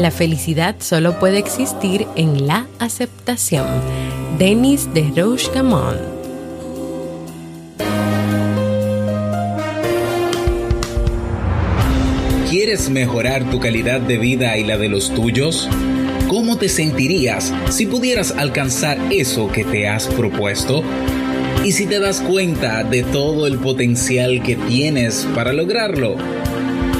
La felicidad solo puede existir en la aceptación. Denis de Gamon. ¿Quieres mejorar tu calidad de vida y la de los tuyos? ¿Cómo te sentirías si pudieras alcanzar eso que te has propuesto? ¿Y si te das cuenta de todo el potencial que tienes para lograrlo?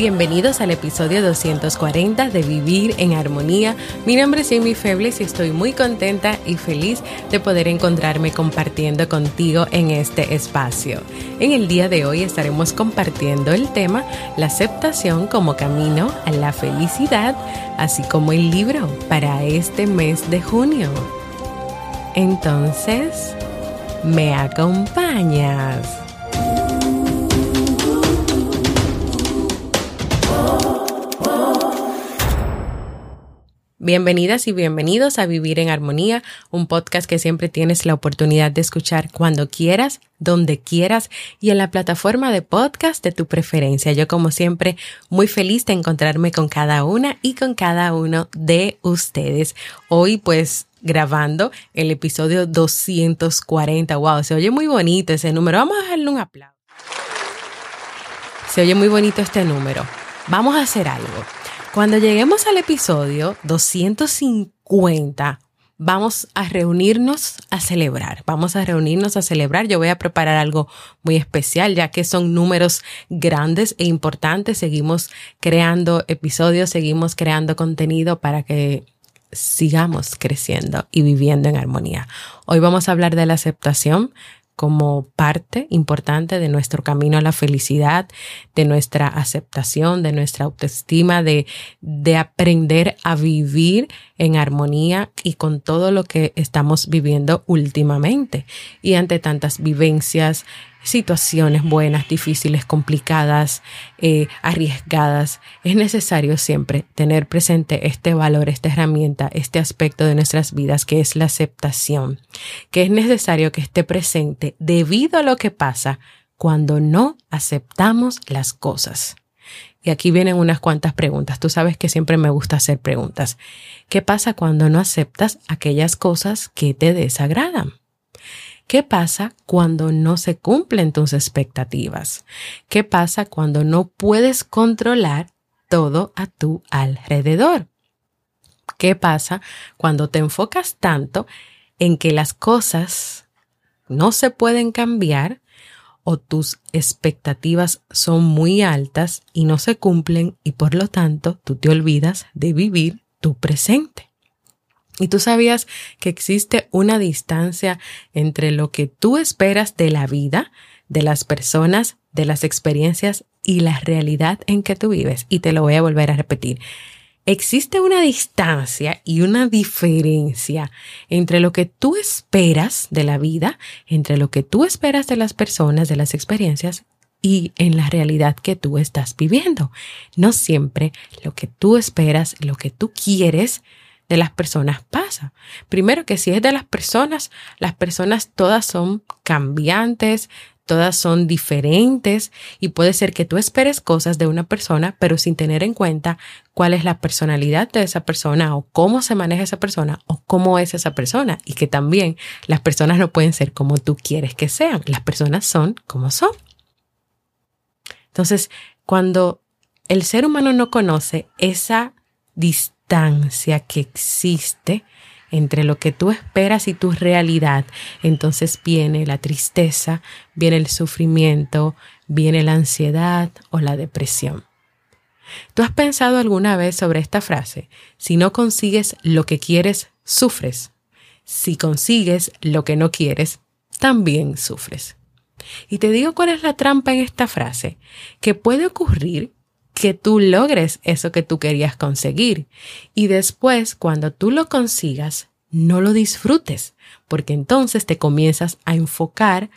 Bienvenidos al episodio 240 de Vivir en Armonía. Mi nombre es Jamie Febles y estoy muy contenta y feliz de poder encontrarme compartiendo contigo en este espacio. En el día de hoy estaremos compartiendo el tema La aceptación como camino a la felicidad, así como el libro para este mes de junio. Entonces, ¿me acompañas? Bienvenidas y bienvenidos a Vivir en Armonía, un podcast que siempre tienes la oportunidad de escuchar cuando quieras, donde quieras y en la plataforma de podcast de tu preferencia. Yo como siempre muy feliz de encontrarme con cada una y con cada uno de ustedes. Hoy pues grabando el episodio 240. Wow, se oye muy bonito ese número. Vamos a darle un aplauso. Se oye muy bonito este número. Vamos a hacer algo. Cuando lleguemos al episodio 250, vamos a reunirnos a celebrar. Vamos a reunirnos a celebrar. Yo voy a preparar algo muy especial, ya que son números grandes e importantes. Seguimos creando episodios, seguimos creando contenido para que sigamos creciendo y viviendo en armonía. Hoy vamos a hablar de la aceptación como parte importante de nuestro camino a la felicidad, de nuestra aceptación, de nuestra autoestima, de, de aprender a vivir en armonía y con todo lo que estamos viviendo últimamente. Y ante tantas vivencias, situaciones buenas, difíciles, complicadas, eh, arriesgadas, es necesario siempre tener presente este valor, esta herramienta, este aspecto de nuestras vidas que es la aceptación, que es necesario que esté presente debido a lo que pasa cuando no aceptamos las cosas. Y aquí vienen unas cuantas preguntas. Tú sabes que siempre me gusta hacer preguntas. ¿Qué pasa cuando no aceptas aquellas cosas que te desagradan? ¿Qué pasa cuando no se cumplen tus expectativas? ¿Qué pasa cuando no puedes controlar todo a tu alrededor? ¿Qué pasa cuando te enfocas tanto en que las cosas no se pueden cambiar o tus expectativas son muy altas y no se cumplen y por lo tanto tú te olvidas de vivir tu presente? Y tú sabías que existe una distancia entre lo que tú esperas de la vida, de las personas, de las experiencias y la realidad en que tú vives. Y te lo voy a volver a repetir. Existe una distancia y una diferencia entre lo que tú esperas de la vida, entre lo que tú esperas de las personas, de las experiencias y en la realidad que tú estás viviendo. No siempre lo que tú esperas, lo que tú quieres, de las personas pasa. Primero que si es de las personas, las personas todas son cambiantes, todas son diferentes y puede ser que tú esperes cosas de una persona, pero sin tener en cuenta cuál es la personalidad de esa persona o cómo se maneja esa persona o cómo es esa persona y que también las personas no pueden ser como tú quieres que sean, las personas son como son. Entonces, cuando el ser humano no conoce esa distancia, que existe entre lo que tú esperas y tu realidad, entonces viene la tristeza, viene el sufrimiento, viene la ansiedad o la depresión. ¿Tú has pensado alguna vez sobre esta frase? Si no consigues lo que quieres, sufres. Si consigues lo que no quieres, también sufres. Y te digo cuál es la trampa en esta frase, que puede ocurrir que tú logres eso que tú querías conseguir y después cuando tú lo consigas no lo disfrutes, porque entonces te comienzas a enfocar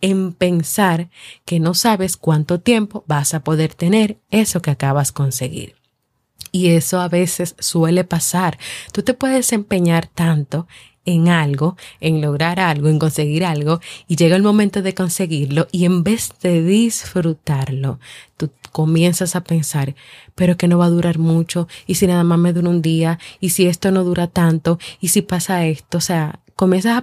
en pensar que no sabes cuánto tiempo vas a poder tener eso que acabas de conseguir. Y eso a veces suele pasar. Tú te puedes empeñar tanto en algo, en lograr algo, en conseguir algo, y llega el momento de conseguirlo y en vez de disfrutarlo, tú comienzas a pensar, pero que no va a durar mucho, y si nada más me dura un día, y si esto no dura tanto, y si pasa esto, o sea, comienzas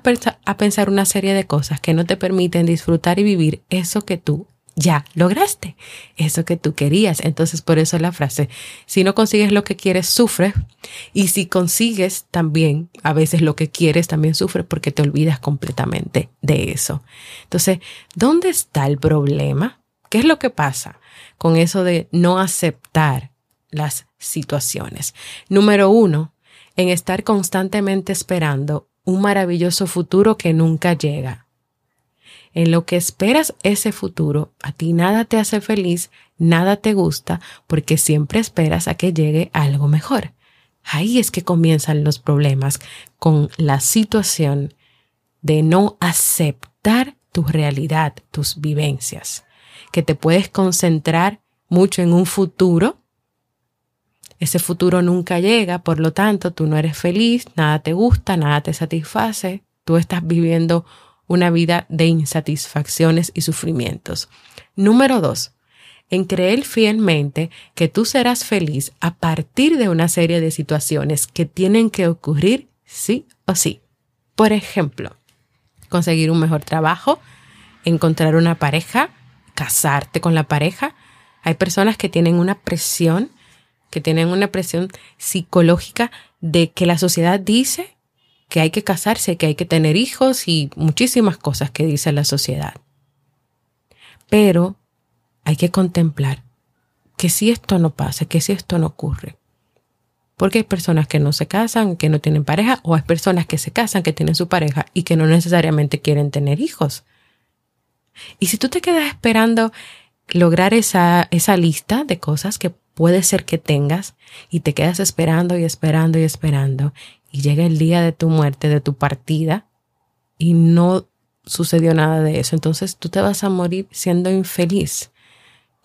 a, pensar una serie de cosas que no te permiten disfrutar y vivir eso que tú ya lograste eso que tú querías. Entonces, por eso la frase, si no consigues lo que quieres, sufres. Y si consigues también, a veces lo que quieres, también sufres porque te olvidas completamente de eso. Entonces, ¿dónde está el problema? ¿Qué es lo que pasa con eso de no aceptar las situaciones? Número uno, en estar constantemente esperando un maravilloso futuro que nunca llega en lo que esperas ese futuro, a ti nada te hace feliz, nada te gusta, porque siempre esperas a que llegue algo mejor. Ahí es que comienzan los problemas con la situación de no aceptar tu realidad, tus vivencias, que te puedes concentrar mucho en un futuro. Ese futuro nunca llega, por lo tanto, tú no eres feliz, nada te gusta, nada te satisface, tú estás viviendo una vida de insatisfacciones y sufrimientos. Número dos, en creer fielmente que tú serás feliz a partir de una serie de situaciones que tienen que ocurrir sí o sí. Por ejemplo, conseguir un mejor trabajo, encontrar una pareja, casarte con la pareja. Hay personas que tienen una presión, que tienen una presión psicológica de que la sociedad dice que hay que casarse, que hay que tener hijos y muchísimas cosas que dice la sociedad. Pero hay que contemplar que si esto no pasa, que si esto no ocurre. Porque hay personas que no se casan, que no tienen pareja, o hay personas que se casan, que tienen su pareja y que no necesariamente quieren tener hijos. Y si tú te quedas esperando lograr esa, esa lista de cosas que puede ser que tengas y te quedas esperando y esperando y esperando y llega el día de tu muerte, de tu partida, y no sucedió nada de eso, entonces tú te vas a morir siendo infeliz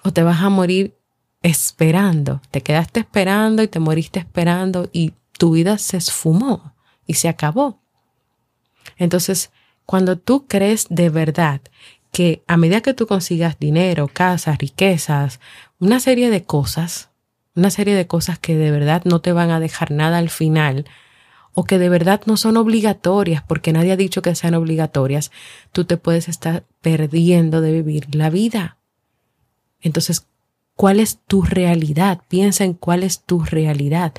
o te vas a morir esperando, te quedaste esperando y te moriste esperando y tu vida se esfumó y se acabó. Entonces, cuando tú crees de verdad que a medida que tú consigas dinero, casas, riquezas, una serie de cosas, una serie de cosas que de verdad no te van a dejar nada al final, o que de verdad no son obligatorias, porque nadie ha dicho que sean obligatorias, tú te puedes estar perdiendo de vivir la vida. Entonces, ¿cuál es tu realidad? Piensa en cuál es tu realidad.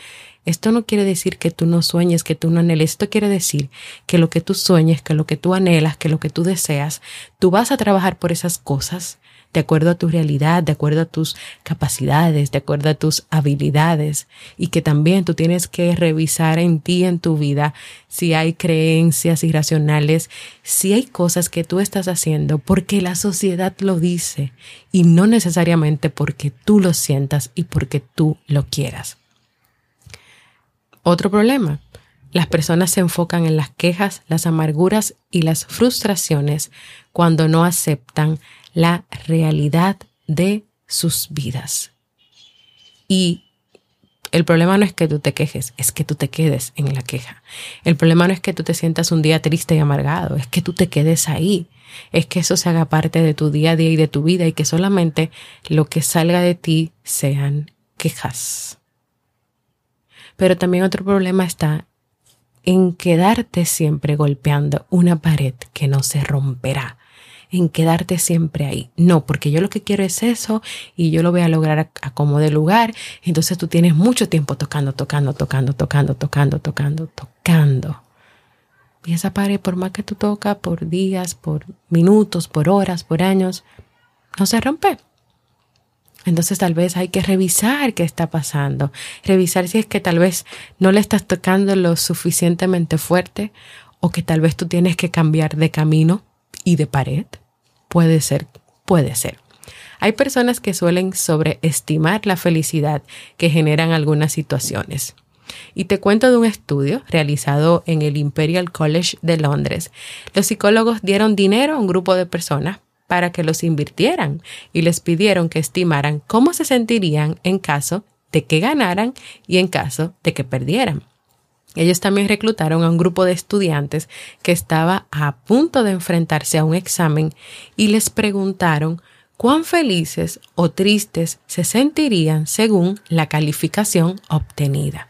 Esto no quiere decir que tú no sueñes, que tú no anheles. Esto quiere decir que lo que tú sueñes, que lo que tú anhelas, que lo que tú deseas, tú vas a trabajar por esas cosas de acuerdo a tu realidad, de acuerdo a tus capacidades, de acuerdo a tus habilidades y que también tú tienes que revisar en ti, en tu vida, si hay creencias irracionales, si hay cosas que tú estás haciendo porque la sociedad lo dice y no necesariamente porque tú lo sientas y porque tú lo quieras. Otro problema. Las personas se enfocan en las quejas, las amarguras y las frustraciones cuando no aceptan la realidad de sus vidas. Y el problema no es que tú te quejes, es que tú te quedes en la queja. El problema no es que tú te sientas un día triste y amargado, es que tú te quedes ahí. Es que eso se haga parte de tu día a día y de tu vida y que solamente lo que salga de ti sean quejas. Pero también otro problema está en quedarte siempre golpeando una pared que no se romperá en quedarte siempre ahí. No, porque yo lo que quiero es eso y yo lo voy a lograr a, como de lugar. Entonces tú tienes mucho tiempo tocando, tocando, tocando, tocando, tocando, tocando, tocando. Y esa pared, por más que tú tocas, por días, por minutos, por horas, por años, no se rompe. Entonces tal vez hay que revisar qué está pasando, revisar si es que tal vez no le estás tocando lo suficientemente fuerte o que tal vez tú tienes que cambiar de camino y de pared. Puede ser, puede ser. Hay personas que suelen sobreestimar la felicidad que generan algunas situaciones. Y te cuento de un estudio realizado en el Imperial College de Londres. Los psicólogos dieron dinero a un grupo de personas para que los invirtieran y les pidieron que estimaran cómo se sentirían en caso de que ganaran y en caso de que perdieran. Ellos también reclutaron a un grupo de estudiantes que estaba a punto de enfrentarse a un examen y les preguntaron cuán felices o tristes se sentirían según la calificación obtenida.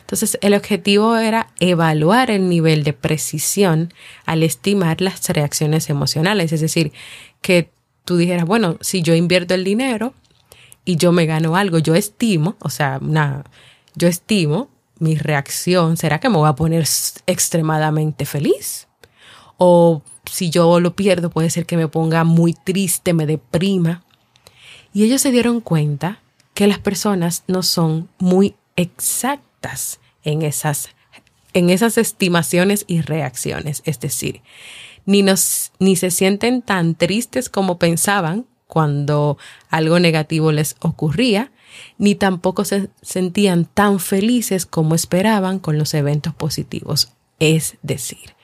Entonces, el objetivo era evaluar el nivel de precisión al estimar las reacciones emocionales, es decir, que tú dijeras, bueno, si yo invierto el dinero y yo me gano algo, yo estimo, o sea, una, yo estimo mi reacción, ¿será que me voy a poner extremadamente feliz? O si yo lo pierdo, puede ser que me ponga muy triste, me deprima. Y ellos se dieron cuenta que las personas no son muy exactas en esas, en esas estimaciones y reacciones. Es decir, ni, nos, ni se sienten tan tristes como pensaban cuando algo negativo les ocurría, ni tampoco se sentían tan felices como esperaban con los eventos positivos. Es decir,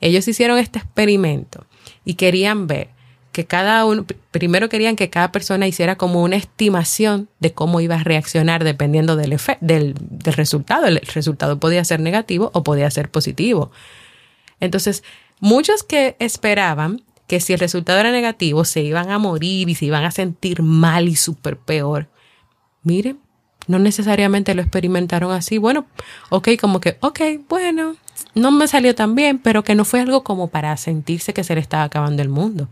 ellos hicieron este experimento y querían ver que cada uno, primero querían que cada persona hiciera como una estimación de cómo iba a reaccionar dependiendo del, del, del resultado. El resultado podía ser negativo o podía ser positivo. Entonces, muchos que esperaban que si el resultado era negativo se iban a morir y se iban a sentir mal y súper peor. Miren, no necesariamente lo experimentaron así. Bueno, ok, como que, ok, bueno, no me salió tan bien, pero que no fue algo como para sentirse que se le estaba acabando el mundo.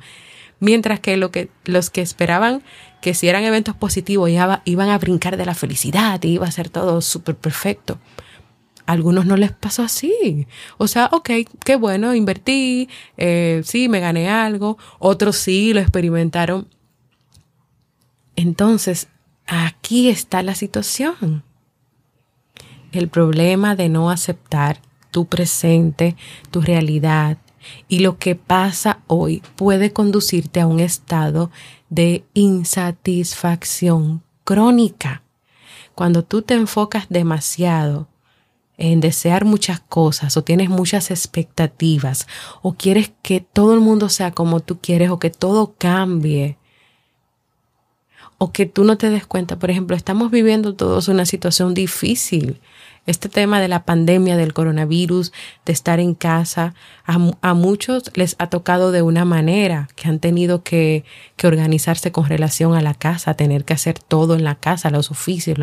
Mientras que, lo que los que esperaban que si eran eventos positivos iban a brincar de la felicidad y iba a ser todo súper perfecto. A algunos no les pasó así. O sea, ok, qué bueno, invertí, eh, sí, me gané algo. Otros sí lo experimentaron. Entonces, aquí está la situación. El problema de no aceptar tu presente, tu realidad, y lo que pasa hoy puede conducirte a un estado de insatisfacción crónica. Cuando tú te enfocas demasiado en desear muchas cosas o tienes muchas expectativas o quieres que todo el mundo sea como tú quieres o que todo cambie o que tú no te des cuenta, por ejemplo, estamos viviendo todos una situación difícil este tema de la pandemia del coronavirus, de estar en casa, a, muchos les ha tocado de una manera que han tenido que, que, organizarse con relación a la casa, tener que hacer todo en la casa, los oficios.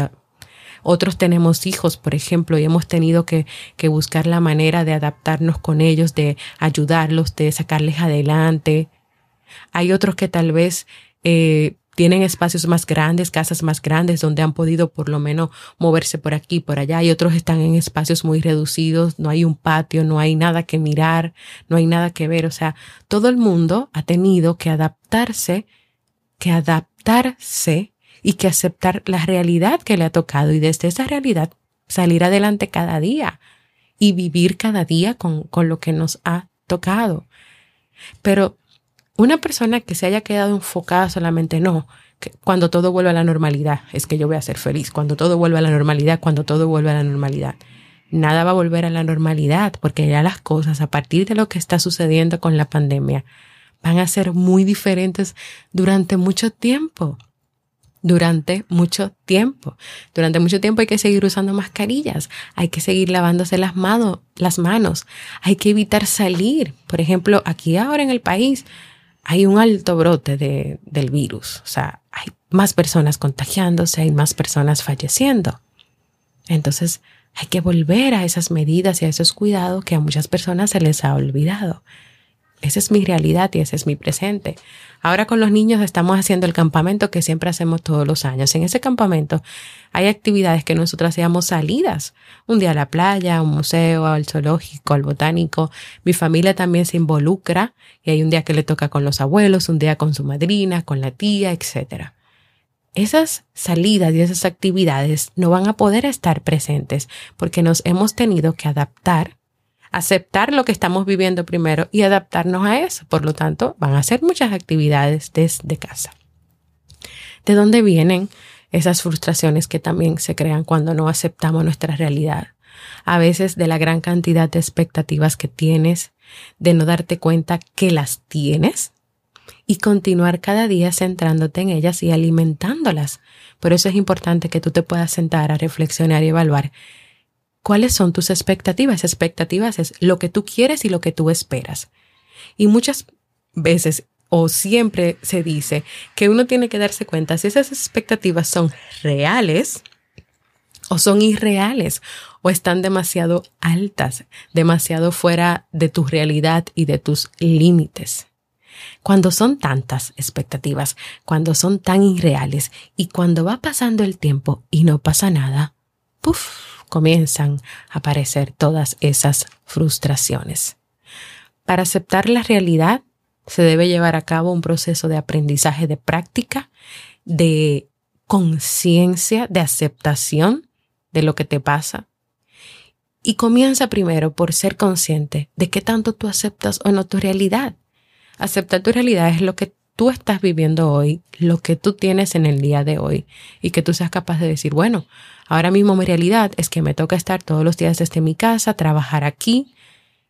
otros tenemos hijos, por ejemplo, y hemos tenido que, que buscar la manera de adaptarnos con ellos, de ayudarlos, de sacarles adelante. Hay otros que tal vez eh, tienen espacios más grandes, casas más grandes donde han podido por lo menos moverse por aquí, por allá y otros están en espacios muy reducidos, no hay un patio, no hay nada que mirar, no hay nada que ver, o sea, todo el mundo ha tenido que adaptarse, que adaptarse y que aceptar la realidad que le ha tocado y desde esa realidad salir adelante cada día y vivir cada día con, con lo que nos ha tocado. Pero una persona que se haya quedado enfocada solamente no, que cuando todo vuelva a la normalidad, es que yo voy a ser feliz, cuando todo vuelva a la normalidad, cuando todo vuelva a la normalidad. Nada va a volver a la normalidad porque ya las cosas a partir de lo que está sucediendo con la pandemia van a ser muy diferentes durante mucho tiempo durante mucho tiempo. Durante mucho tiempo hay que seguir usando mascarillas, hay que seguir lavándose las, las manos, hay que evitar salir. Por ejemplo, aquí ahora en el país hay un alto brote de, del virus. O sea, hay más personas contagiándose, hay más personas falleciendo. Entonces, hay que volver a esas medidas y a esos cuidados que a muchas personas se les ha olvidado. Esa es mi realidad y ese es mi presente. Ahora con los niños estamos haciendo el campamento que siempre hacemos todos los años. En ese campamento hay actividades que nosotros hacíamos salidas. Un día a la playa, a un museo, al zoológico, al botánico. Mi familia también se involucra y hay un día que le toca con los abuelos, un día con su madrina, con la tía, etc. Esas salidas y esas actividades no van a poder estar presentes porque nos hemos tenido que adaptar aceptar lo que estamos viviendo primero y adaptarnos a eso. Por lo tanto, van a hacer muchas actividades desde casa. ¿De dónde vienen esas frustraciones que también se crean cuando no aceptamos nuestra realidad? A veces de la gran cantidad de expectativas que tienes, de no darte cuenta que las tienes y continuar cada día centrándote en ellas y alimentándolas. Por eso es importante que tú te puedas sentar a reflexionar y evaluar ¿Cuáles son tus expectativas? Expectativas es lo que tú quieres y lo que tú esperas. Y muchas veces o siempre se dice que uno tiene que darse cuenta si esas expectativas son reales o son irreales o están demasiado altas, demasiado fuera de tu realidad y de tus límites. Cuando son tantas expectativas, cuando son tan irreales y cuando va pasando el tiempo y no pasa nada, puff, comienzan a aparecer todas esas frustraciones. Para aceptar la realidad se debe llevar a cabo un proceso de aprendizaje de práctica, de conciencia, de aceptación de lo que te pasa. Y comienza primero por ser consciente de qué tanto tú aceptas o no tu realidad. Aceptar tu realidad es lo que tú estás viviendo hoy, lo que tú tienes en el día de hoy y que tú seas capaz de decir, bueno, ahora mismo mi realidad es que me toca estar todos los días desde mi casa, trabajar aquí,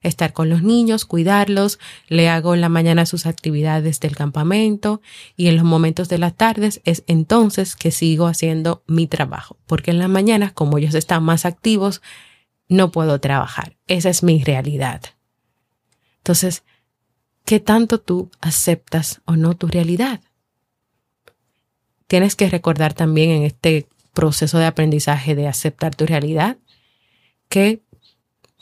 estar con los niños, cuidarlos, le hago en la mañana sus actividades del campamento y en los momentos de las tardes es entonces que sigo haciendo mi trabajo, porque en las mañanas como ellos están más activos, no puedo trabajar. Esa es mi realidad. Entonces, qué tanto tú aceptas o no tu realidad. Tienes que recordar también en este proceso de aprendizaje de aceptar tu realidad que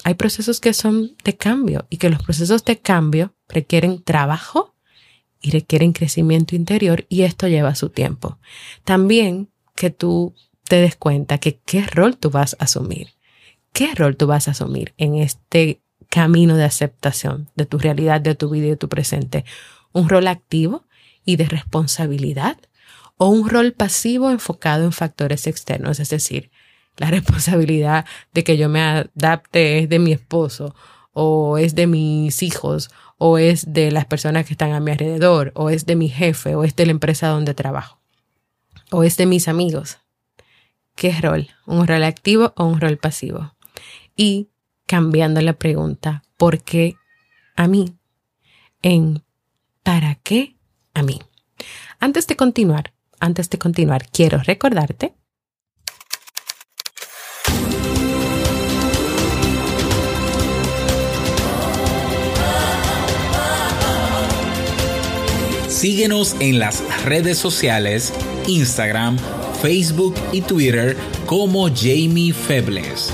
hay procesos que son de cambio y que los procesos de cambio requieren trabajo y requieren crecimiento interior y esto lleva su tiempo. También que tú te des cuenta que qué rol tú vas a asumir, qué rol tú vas a asumir en este camino de aceptación de tu realidad, de tu vida y de tu presente. Un rol activo y de responsabilidad o un rol pasivo enfocado en factores externos, es decir, la responsabilidad de que yo me adapte es de mi esposo o es de mis hijos o es de las personas que están a mi alrededor o es de mi jefe o es de la empresa donde trabajo o es de mis amigos. ¿Qué rol? ¿Un rol activo o un rol pasivo? Y cambiando la pregunta, ¿por qué a mí? En ¿para qué a mí? Antes de continuar, antes de continuar, quiero recordarte Síguenos en las redes sociales, Instagram, Facebook y Twitter como Jamie Febles.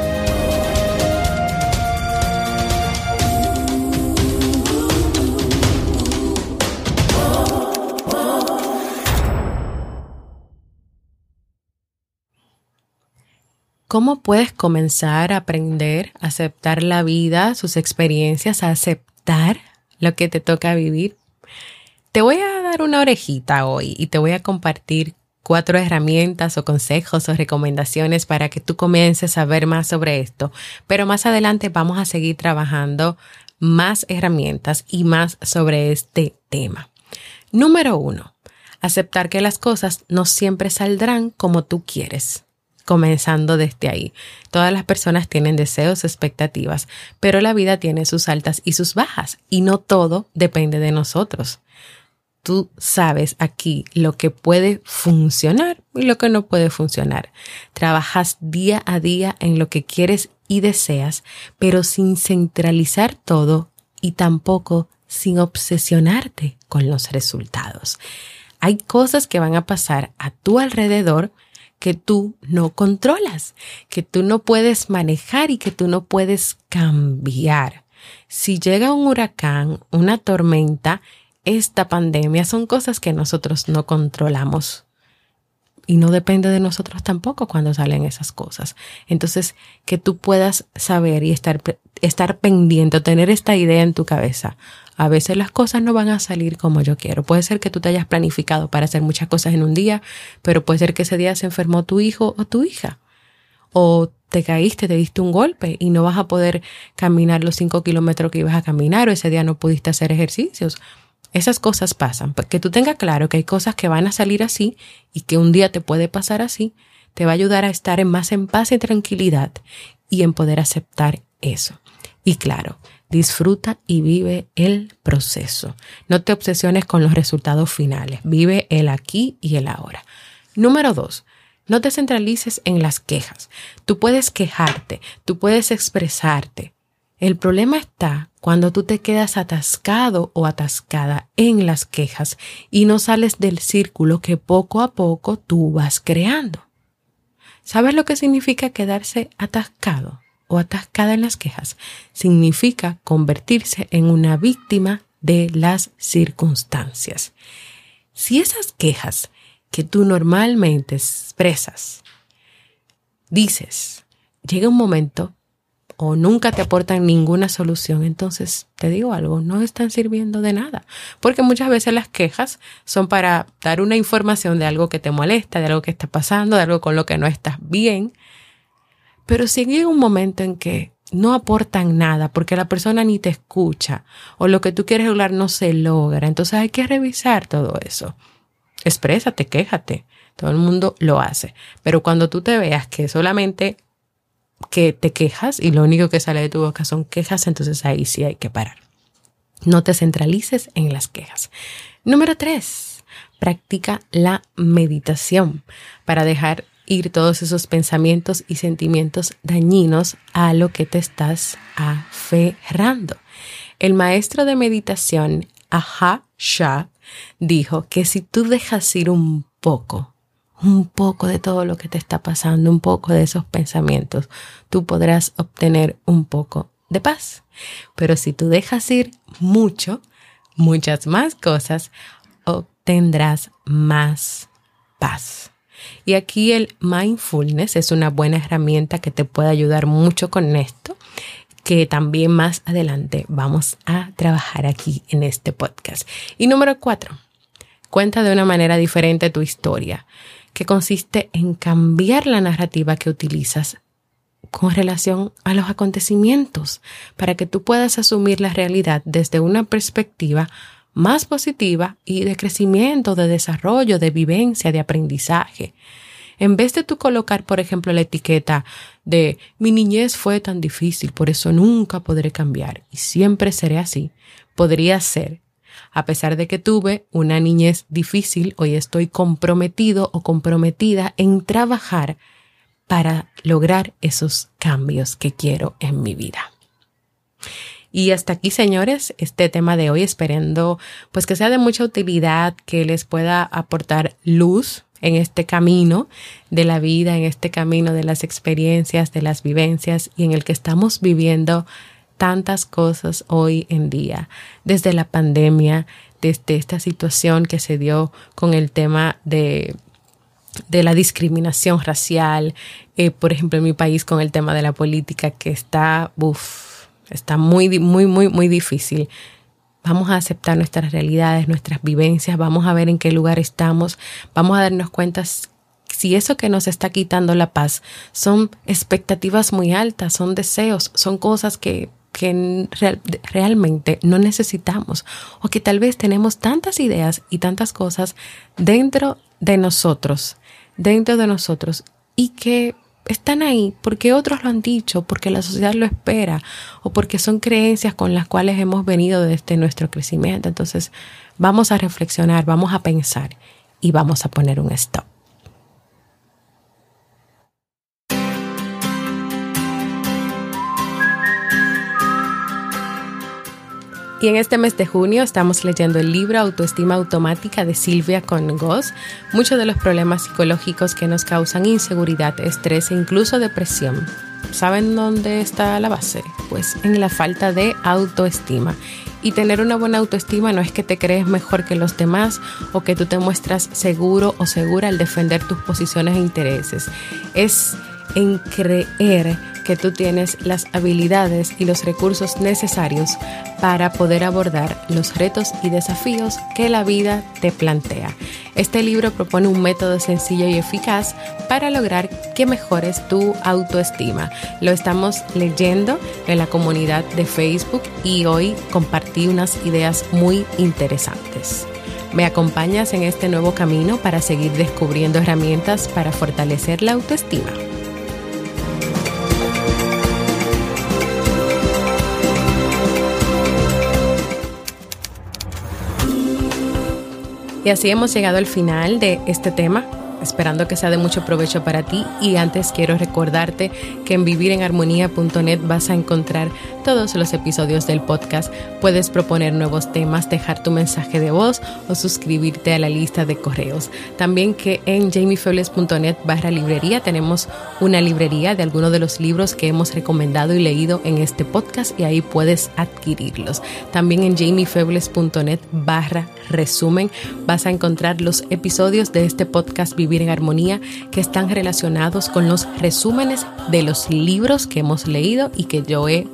¿Cómo puedes comenzar a aprender a aceptar la vida, sus experiencias, a aceptar lo que te toca vivir? Te voy a dar una orejita hoy y te voy a compartir cuatro herramientas o consejos o recomendaciones para que tú comiences a ver más sobre esto. Pero más adelante vamos a seguir trabajando más herramientas y más sobre este tema. Número uno, aceptar que las cosas no siempre saldrán como tú quieres comenzando desde ahí. Todas las personas tienen deseos, expectativas, pero la vida tiene sus altas y sus bajas y no todo depende de nosotros. Tú sabes aquí lo que puede funcionar y lo que no puede funcionar. Trabajas día a día en lo que quieres y deseas, pero sin centralizar todo y tampoco sin obsesionarte con los resultados. Hay cosas que van a pasar a tu alrededor que tú no controlas, que tú no puedes manejar y que tú no puedes cambiar. Si llega un huracán, una tormenta, esta pandemia son cosas que nosotros no controlamos y no depende de nosotros tampoco cuando salen esas cosas. Entonces, que tú puedas saber y estar, estar pendiente, tener esta idea en tu cabeza. A veces las cosas no van a salir como yo quiero. Puede ser que tú te hayas planificado para hacer muchas cosas en un día, pero puede ser que ese día se enfermó tu hijo o tu hija. O te caíste, te diste un golpe y no vas a poder caminar los cinco kilómetros que ibas a caminar o ese día no pudiste hacer ejercicios esas cosas pasan. Que tú tengas claro que hay cosas que van a salir así y que un día te puede pasar así, te va a ayudar a estar en más en paz y tranquilidad y en poder aceptar eso. Y claro, disfruta y vive el proceso. No te obsesiones con los resultados finales. Vive el aquí y el ahora. Número dos, no te centralices en las quejas. Tú puedes quejarte, tú puedes expresarte, el problema está cuando tú te quedas atascado o atascada en las quejas y no sales del círculo que poco a poco tú vas creando. ¿Sabes lo que significa quedarse atascado o atascada en las quejas? Significa convertirse en una víctima de las circunstancias. Si esas quejas que tú normalmente expresas, dices, llega un momento o nunca te aportan ninguna solución, entonces te digo algo, no están sirviendo de nada. Porque muchas veces las quejas son para dar una información de algo que te molesta, de algo que está pasando, de algo con lo que no estás bien. Pero si llega un momento en que no aportan nada porque la persona ni te escucha o lo que tú quieres hablar no se logra, entonces hay que revisar todo eso. Exprésate, quéjate. Todo el mundo lo hace. Pero cuando tú te veas que solamente que te quejas y lo único que sale de tu boca son quejas, entonces ahí sí hay que parar. No te centralices en las quejas. Número tres, practica la meditación para dejar ir todos esos pensamientos y sentimientos dañinos a lo que te estás aferrando. El maestro de meditación, Aha Shah, dijo que si tú dejas ir un poco un poco de todo lo que te está pasando, un poco de esos pensamientos, tú podrás obtener un poco de paz. Pero si tú dejas ir mucho, muchas más cosas, obtendrás más paz. Y aquí el mindfulness es una buena herramienta que te puede ayudar mucho con esto, que también más adelante vamos a trabajar aquí en este podcast. Y número cuatro, cuenta de una manera diferente tu historia que consiste en cambiar la narrativa que utilizas con relación a los acontecimientos para que tú puedas asumir la realidad desde una perspectiva más positiva y de crecimiento, de desarrollo, de vivencia, de aprendizaje. En vez de tú colocar, por ejemplo, la etiqueta de mi niñez fue tan difícil, por eso nunca podré cambiar y siempre seré así, podría ser a pesar de que tuve una niñez difícil, hoy estoy comprometido o comprometida en trabajar para lograr esos cambios que quiero en mi vida. Y hasta aquí, señores, este tema de hoy, esperando pues que sea de mucha utilidad, que les pueda aportar luz en este camino de la vida, en este camino de las experiencias, de las vivencias y en el que estamos viviendo tantas cosas hoy en día, desde la pandemia, desde esta situación que se dio con el tema de, de la discriminación racial, eh, por ejemplo en mi país con el tema de la política que está, uf, está muy, muy, muy, muy difícil. Vamos a aceptar nuestras realidades, nuestras vivencias, vamos a ver en qué lugar estamos, vamos a darnos cuenta si eso que nos está quitando la paz son expectativas muy altas, son deseos, son cosas que que realmente no necesitamos o que tal vez tenemos tantas ideas y tantas cosas dentro de nosotros, dentro de nosotros y que están ahí porque otros lo han dicho, porque la sociedad lo espera o porque son creencias con las cuales hemos venido desde nuestro crecimiento. Entonces vamos a reflexionar, vamos a pensar y vamos a poner un stop. Y en este mes de junio estamos leyendo el libro Autoestima Automática de Silvia Congos. Muchos de los problemas psicológicos que nos causan inseguridad, estrés e incluso depresión. ¿Saben dónde está la base? Pues en la falta de autoestima. Y tener una buena autoestima no es que te crees mejor que los demás o que tú te muestras seguro o segura al defender tus posiciones e intereses. Es en creer que tú tienes las habilidades y los recursos necesarios para poder abordar los retos y desafíos que la vida te plantea. Este libro propone un método sencillo y eficaz para lograr que mejores tu autoestima. Lo estamos leyendo en la comunidad de Facebook y hoy compartí unas ideas muy interesantes. ¿Me acompañas en este nuevo camino para seguir descubriendo herramientas para fortalecer la autoestima? Y así hemos llegado al final de este tema esperando que sea de mucho provecho para ti. Y antes quiero recordarte que en vivirenharmonía.net vas a encontrar todos los episodios del podcast, puedes proponer nuevos temas, dejar tu mensaje de voz o suscribirte a la lista de correos. También que en jamiefebles.net barra librería tenemos una librería de algunos de los libros que hemos recomendado y leído en este podcast y ahí puedes adquirirlos. También en jamiefebles.net barra resumen vas a encontrar los episodios de este podcast Vivir en Armonía que están relacionados con los resúmenes de los libros que hemos leído y que yo he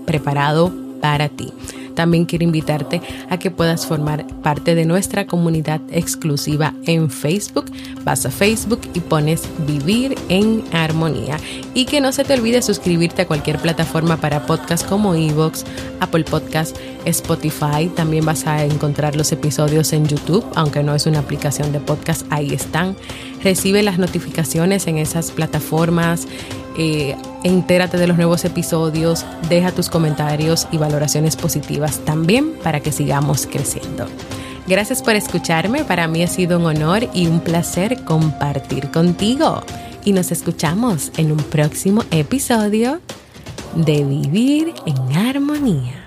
para ti. También quiero invitarte a que puedas formar parte de nuestra comunidad exclusiva en Facebook. Vas a Facebook y pones Vivir en Armonía. Y que no se te olvide suscribirte a cualquier plataforma para podcast como Evox, Apple Podcast, Spotify. También vas a encontrar los episodios en YouTube, aunque no es una aplicación de podcast, ahí están. Recibe las notificaciones en esas plataformas eh, entérate de los nuevos episodios, deja tus comentarios y valoraciones positivas también para que sigamos creciendo. Gracias por escucharme, para mí ha sido un honor y un placer compartir contigo. Y nos escuchamos en un próximo episodio de Vivir en Armonía.